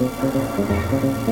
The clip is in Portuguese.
Música